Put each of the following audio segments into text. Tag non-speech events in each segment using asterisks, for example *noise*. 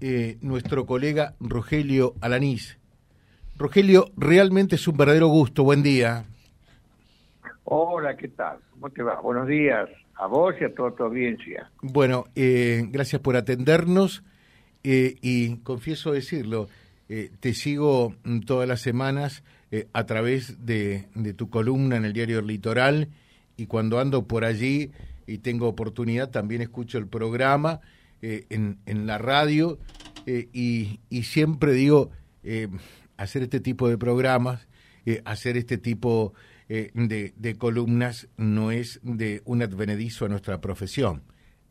eh, nuestro colega Rogelio Alanís. Rogelio, realmente es un verdadero gusto. Buen día. Hola, ¿qué tal? ¿Cómo te va? Buenos días a vos y a toda tu audiencia. Bueno, eh, gracias por atendernos eh, y confieso decirlo, te sigo todas las semanas a través de, de, tu columna en el diario El Litoral y cuando ando por allí y tengo oportunidad también escucho el programa eh, en, en, la radio eh, y, y, siempre digo, eh, hacer este tipo de programas, hacer este tipo de, de, columnas no es de un advenedizo a nuestra profesión.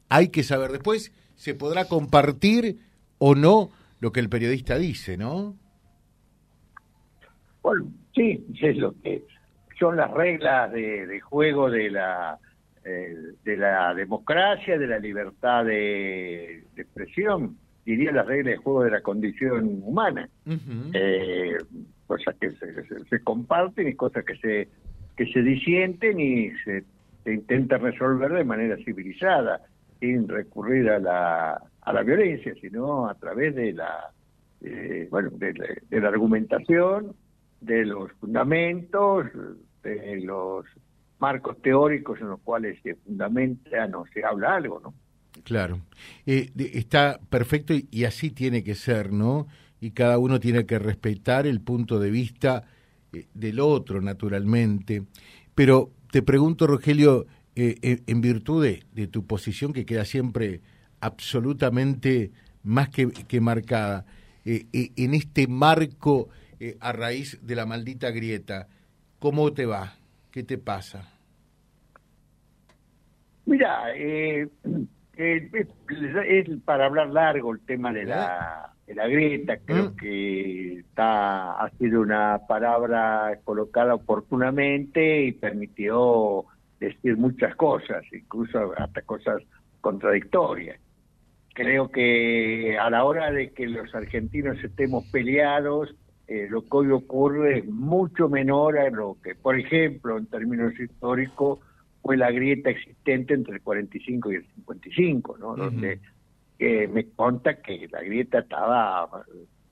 Hay que saber después, se podrá compartir o no lo que el periodista dice, ¿no? Sí, es lo que son las reglas de, juego de la eh, de la democracia, de la libertad de, expresión, diría las reglas de juego de la condición humana. Eh, cosas que se, comparten y cosas que se, que se disienten y se, intenta resolver de manera civilizada, sin recurrir a la, a la violencia, sino a través de la, eh, bueno, de la argumentación, de los fundamentos, de los marcos teóricos en los cuales se fundamenta o se habla algo, ¿no? Claro, eh, está perfecto y, así tiene que ser, ¿no? Y cada uno tiene que respetar el punto de vista eh, del otro, naturalmente. Pero te pregunto, Rogelio, eh, en virtud de, tu posición que queda siempre absolutamente más que, que marcada, en este marco a raíz de la maldita grieta, ¿cómo te va? ¿Qué te pasa? Mira, eh, es, para hablar largo el tema de la, de la grieta, creo mm. que está, ha sido una palabra colocada oportunamente y permitió decir muchas cosas, incluso hasta cosas contradictorias. Creo que a la hora de que los argentinos estemos peleados, eh, lo que hoy ocurre es mucho menor a lo que, por ejemplo, en términos históricos, fue la grieta existente entre el 45 y el 55, ¿no? Donde eh, me conta que la grieta estaba,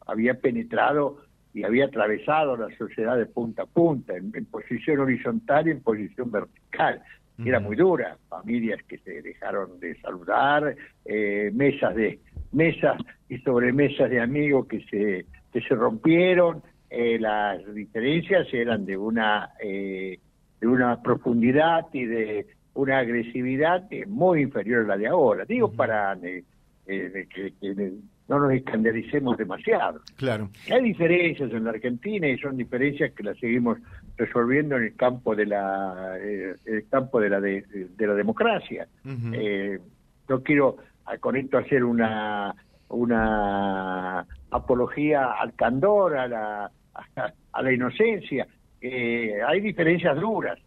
había penetrado y había atravesado la sociedad de punta a punta, en, posición horizontal y en posición vertical. Era muy dura, familias que se dejaron de saludar, eh, mesas de mesas y sobremesas de amigos que se que se rompieron, eh, las diferencias eran de una eh, de una profundidad y de una agresividad muy inferior a la de ahora. Digo para eh, que, no nos escandalicemos demasiado. Claro. Hay diferencias en la Argentina y son diferencias que las seguimos resolviendo en el campo de la el campo de la de, la democracia. yo quiero con esto hacer una una apología al candor, a la, *laughs* a, la inocencia. Eh, hay diferencias duras,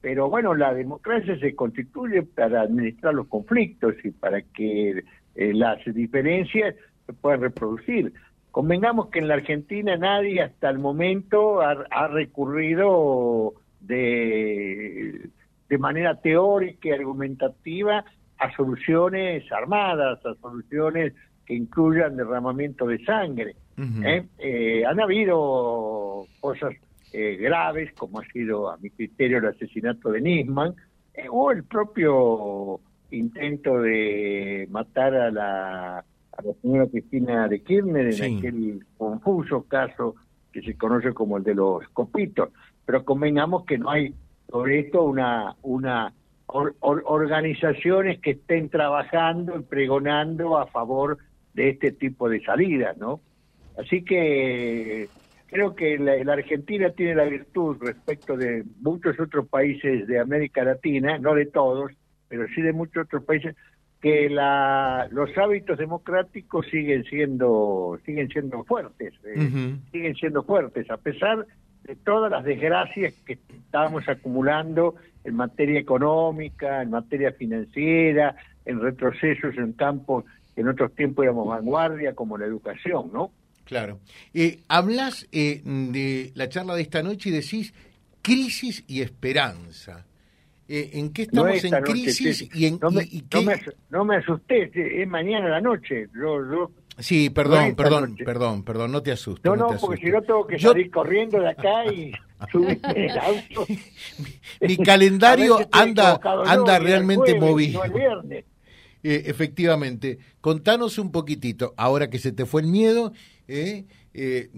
pero bueno, la democracia se constituye para administrar los conflictos y para que eh, las diferencias se puedan reproducir. Convengamos que en la Argentina nadie hasta el momento ha, ha recurrido de, de manera teórica y argumentativa a soluciones armadas, a soluciones que incluyan derramamiento de sangre. ¿eh? Eh, han habido cosas eh, graves, como ha sido, a mi criterio, el asesinato de Nisman, o el propio intento de matar a la, a la señora Cristina de Kirchner en aquel confuso caso que se conoce como el de los copitos. Pero convengamos que no hay sobre esto una, una organizaciones que estén trabajando y pregonando a favor de este tipo de salidas, ¿no? Así que creo que la, Argentina tiene la virtud respecto de muchos otros países de América Latina, no de todos, pero sí de muchos otros países, que la, los hábitos democráticos siguen siendo siguen siendo fuertes, eh, siguen siendo fuertes a pesar de todas las desgracias que estamos acumulando en materia económica, en materia financiera, en retrocesos en campos en otros tiempos éramos vanguardia, como la educación, ¿no? Claro. Eh, hablas eh, de la charla de esta noche y decís crisis y esperanza. Eh, ¿En qué estamos en crisis y en no me, no, me, asusté, es mañana a la noche. Yo, yo Sí, perdón, perdón, perdón, perdón, no te asustes. No, no, porque si no tengo que salir corriendo de acá y *laughs* subirme el auto. Mi calendario anda, anda realmente movido. Eh, efectivamente, contanos un poquitito, ahora que se te fue el miedo, eh, eh,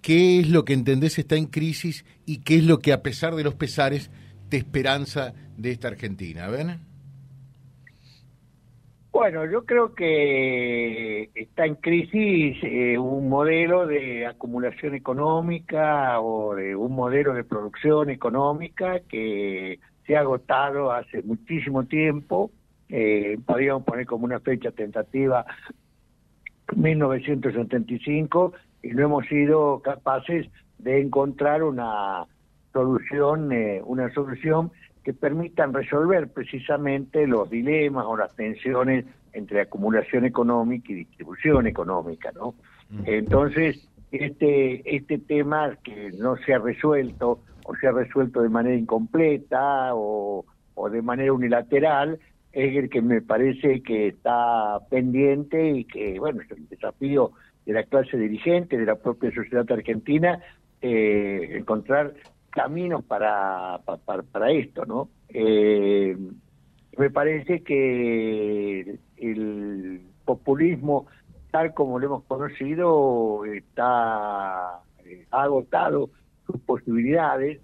qué es lo que entendés está en crisis y qué es lo que a pesar de los pesares te esperanza de esta Argentina. ¿Ven? Bueno, yo creo que está en crisis eh, un modelo de acumulación económica o de un modelo de producción económica que se ha agotado hace muchísimo tiempo. Eh, podríamos poner como una fecha tentativa 1975 y no hemos sido capaces de encontrar una solución, eh, una solución que permitan resolver precisamente los dilemas o las tensiones entre acumulación económica y distribución económica, ¿no? Entonces, este este tema que no se ha resuelto o se ha resuelto de manera incompleta o, o de manera unilateral es el que me parece que está pendiente y que, bueno, es el desafío de la clase dirigente, de la propia sociedad argentina, eh, encontrar caminos para, para, esto, ¿no? Eh, me parece que el populismo, tal como lo hemos conocido, está eh, ha agotado sus posibilidades,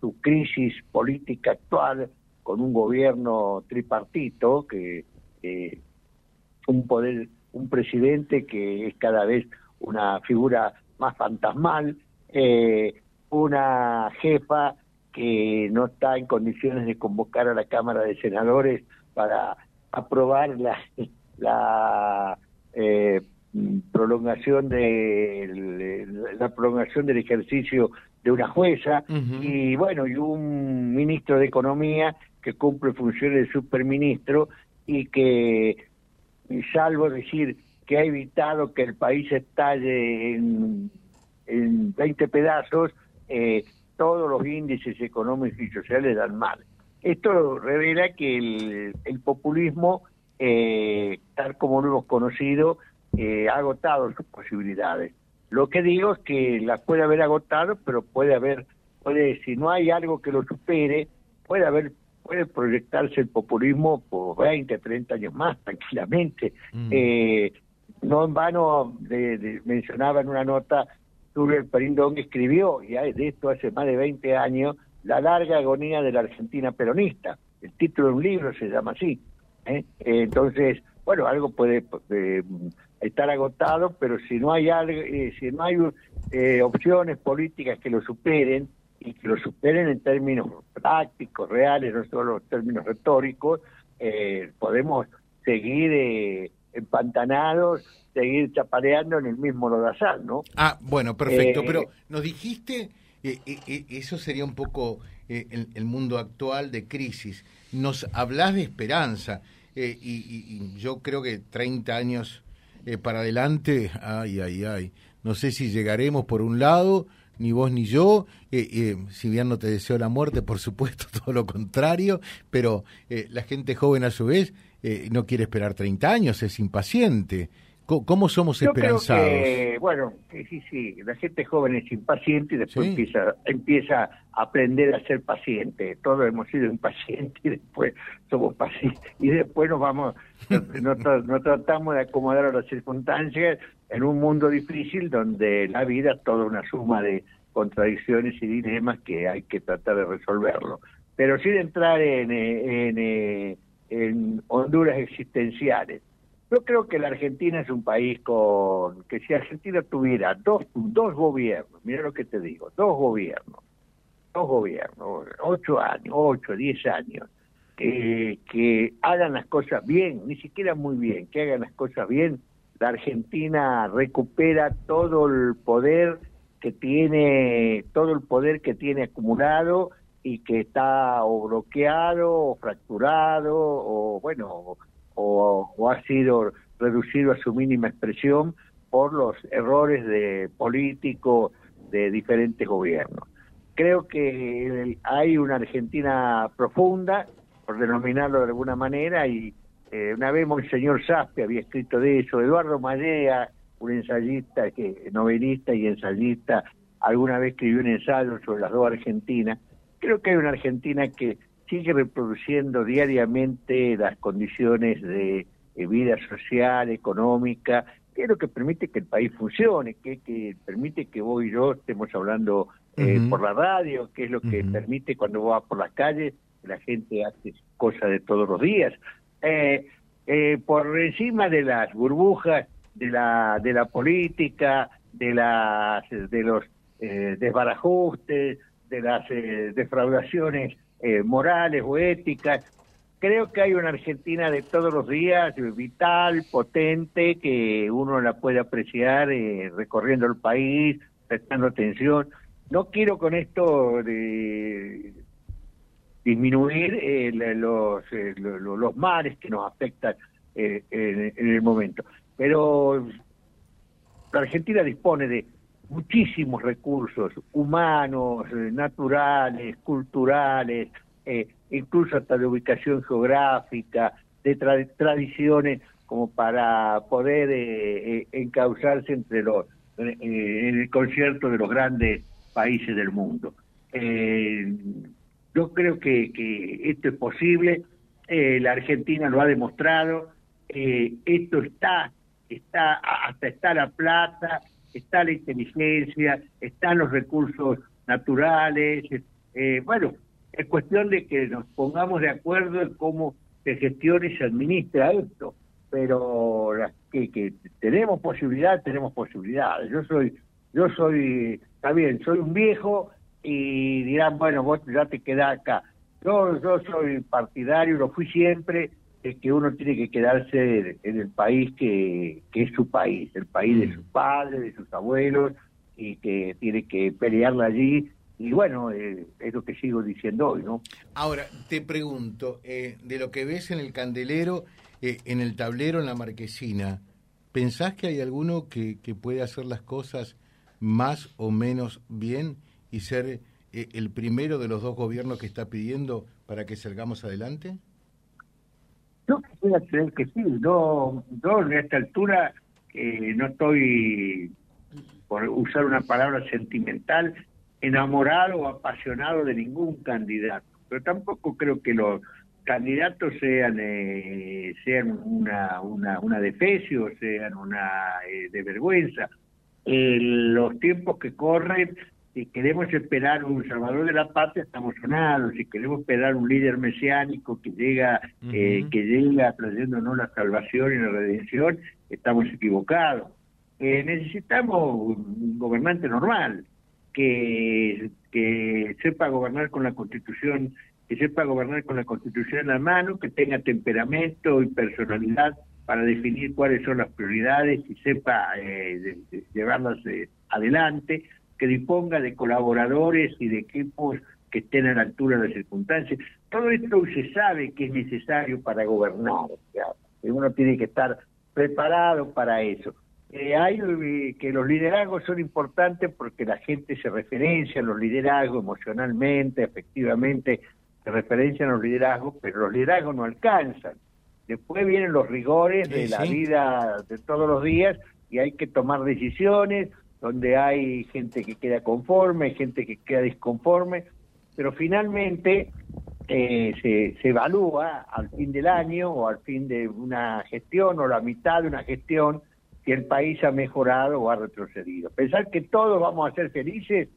su crisis política actual con un gobierno tripartito que un poder, un presidente que es cada vez una figura más fantasmal, eh, una jefa que no está en condiciones de convocar a la Cámara de Senadores para aprobar la, la eh, prolongación de la prolongación del ejercicio de una jueza y bueno y un ministro de economía que cumple funciones de superministro y que salvo decir que ha evitado que el país estalle en, en 20 pedazos eh, todos los índices económicos y sociales dan mal. Esto revela que el, populismo, eh, tal como lo hemos conocido, eh, ha agotado sus posibilidades. Lo que digo es que las puede haber agotado, pero puede haber, puede, si no hay algo que lo supere, puede haber, puede proyectarse el populismo por 20, 30 años más, tranquilamente. Mm. no en vano mencionaba en una nota Julio Perindón escribió, y de esto hace más de 20 años, La larga agonía de la Argentina peronista. El título de un libro se llama así. ¿eh? Entonces, bueno, algo puede eh, estar agotado, pero si no hay algo, eh, si no hay opciones políticas que lo superen y que lo superen en términos prácticos, reales, no solo en términos retóricos, podemos seguir empantanados seguir chapareando en el mismo lodazal, ¿no? Ah, bueno, perfecto, pero eh, nos dijiste, eh, eh, eso sería un poco el, mundo actual de crisis, nos hablas de esperanza, y, yo creo que 30 años para adelante, ay, ay, ay, no sé si llegaremos por un lado, ni vos ni yo, si bien no te deseo la muerte, por supuesto, *laughs* todo lo contrario, pero la gente joven a su vez no quiere esperar 30 años, es impaciente. ¿Cómo somos esperanzados? bueno, sí, sí, la gente joven es impaciente y después empieza, empieza a aprender a ser paciente. Todos hemos sido impacientes y después. Y después nos vamos, nos, tratamos de acomodar a las circunstancias en un mundo difícil donde la vida es toda una suma de contradicciones y dilemas que hay que tratar de resolverlo. Pero sin entrar en, en, en Honduras existenciales yo creo que la Argentina es un país con que si Argentina tuviera dos, dos gobiernos, mira lo que te digo, dos gobiernos, dos gobiernos, ocho años, ocho, diez años, eh, que hagan las cosas bien, ni siquiera muy bien, que hagan las cosas bien, la Argentina recupera todo el poder que tiene, todo el poder que tiene acumulado y que está o bloqueado o fracturado o bueno o, ha sido reducido a su mínima expresión por los errores de políticos de diferentes gobiernos. Creo que hay una Argentina profunda, por denominarlo de alguna manera, y, Eh, una vez Monseñor Saspe había escrito de eso, Eduardo Mallea, un ensayista, que, novelista y ensayista, alguna vez escribió un ensayo sobre las dos Argentinas. Creo que hay una Argentina que sigue reproduciendo diariamente las condiciones de, vida social, económica, que es lo que permite que el país funcione, que, que permite que vos y yo estemos hablando eh, por la radio, que es lo que permite cuando vos vas por las calles, la gente hace cosas de todos los días. Eh, eh, por encima de las burbujas de la, de la política, de, las, de los desbarajustes, de las defraudaciones morales o éticas, creo que hay una Argentina de todos los días, vital, potente, que uno la puede apreciar recorriendo el país, prestando atención. No quiero con esto de disminuir eh, los, eh, los, males que nos afectan eh, en, el momento. Pero la Argentina dispone de muchísimos recursos humanos, naturales, culturales, incluso hasta de ubicación geográfica, de tradiciones como para poder encauzarse entre los en el concierto de los grandes países del mundo. Eh, yo creo que, que, esto es posible, eh, la Argentina lo ha demostrado, eh, esto está, está, hasta está la plata, está la inteligencia, están los recursos naturales, bueno, es cuestión de que nos pongamos de acuerdo en cómo se gestiona y se administra esto, pero que, que tenemos posibilidad, tenemos posibilidades. Yo soy, yo soy está bien, soy un viejo y dirán, bueno, vos ya te quedás acá. Yo, yo soy partidario, lo fui siempre, es que uno tiene que quedarse en el país que, que es su país, el país de mm. sus padres, de sus abuelos, y que tiene que pelearla allí. Y bueno, eh, es lo que sigo diciendo hoy, ¿no? Ahora, te pregunto, eh, de lo que ves en el candelero, eh, en el tablero, en la marquesina, ¿pensás que hay alguno que, que puede hacer las cosas más o menos bien y ser eh, el primero de los dos gobiernos que está pidiendo para que salgamos adelante? Yo quisiera creer que sí. Yo, yo a esta altura eh, no estoy, por usar una palabra sentimental, enamorado o apasionado de ningún candidato. Pero tampoco creo que los candidatos sean eh, sean una una una defecio, sean una de vergüenza los tiempos que corren, si queremos esperar un salvador de la patria, estamos sonados, si queremos esperar un líder mesiánico que llega, eh, que llega trayéndonos la salvación y la redención, estamos equivocados. Eh, necesitamos un gobernante normal, que, que sepa gobernar con la constitución que sepa gobernar con la constitución en la mano, que tenga temperamento y personalidad para definir cuáles son las prioridades y sepa eh, llevarlas eh, adelante, que disponga de colaboradores y de equipos que estén a la altura de las circunstancias. Todo esto se sabe que es necesario para gobernar, uno tiene que estar preparado para eso. Eh, hay que los liderazgos son importantes porque la gente se referencia a los liderazgos emocionalmente, efectivamente, se referencian a los liderazgos, pero los liderazgos no alcanzan. Después vienen los rigores de la vida de todos los días y hay que tomar decisiones donde hay gente que queda conforme, gente que queda disconforme, pero finalmente eh, se, se evalúa al fin del año o al fin de una gestión o la mitad de una gestión si el país ha mejorado o ha retrocedido. Pensar que todos vamos a ser felices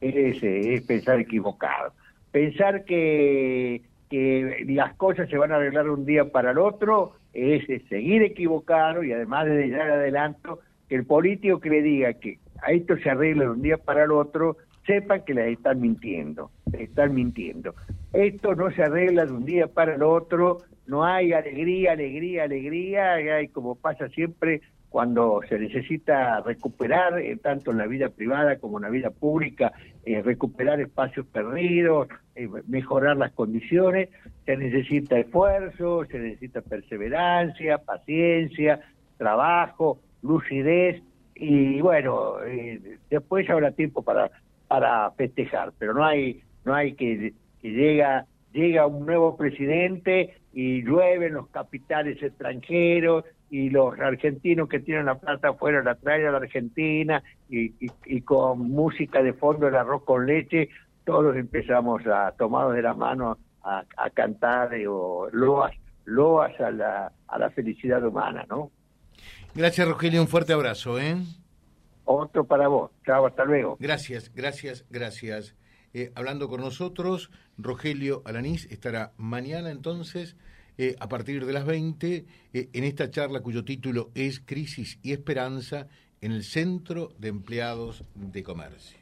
es, es pensar equivocado. Pensar que que las cosas se van a arreglar un día para el otro, es, seguir equivocado y además de dar adelanto, que el político que le diga que a esto se arregla de un día para el otro, sepa que les están mintiendo, les están mintiendo. Esto no se arregla de un día para el otro, no hay alegría, alegría, alegría, hay como pasa siempre cuando se necesita recuperar, eh, tanto en la vida privada como en la vida pública, eh, recuperar espacios perdidos, eh, mejorar las condiciones, se necesita esfuerzo, se necesita perseverancia, paciencia, trabajo, lucidez, y bueno, después habrá tiempo para, para festejar, pero no hay, no hay que, que llega llega un nuevo presidente y llueven los capitales extranjeros y los argentinos que tienen la plata afuera la traen a la Argentina y, y, con música de fondo el arroz con leche, todos empezamos a, tomados de la mano, a, a cantar eh, o loas, loas a la, a la felicidad humana, ¿no? Gracias, Rogelio, un fuerte abrazo, ¿eh? Otro para vos. Chao, hasta luego. Gracias, gracias, gracias. Eh, hablando con nosotros, Rogelio Alanís estará mañana entonces eh, a partir de las 20 eh, en esta charla cuyo título es Crisis y Esperanza en el Centro de Empleados de Comercio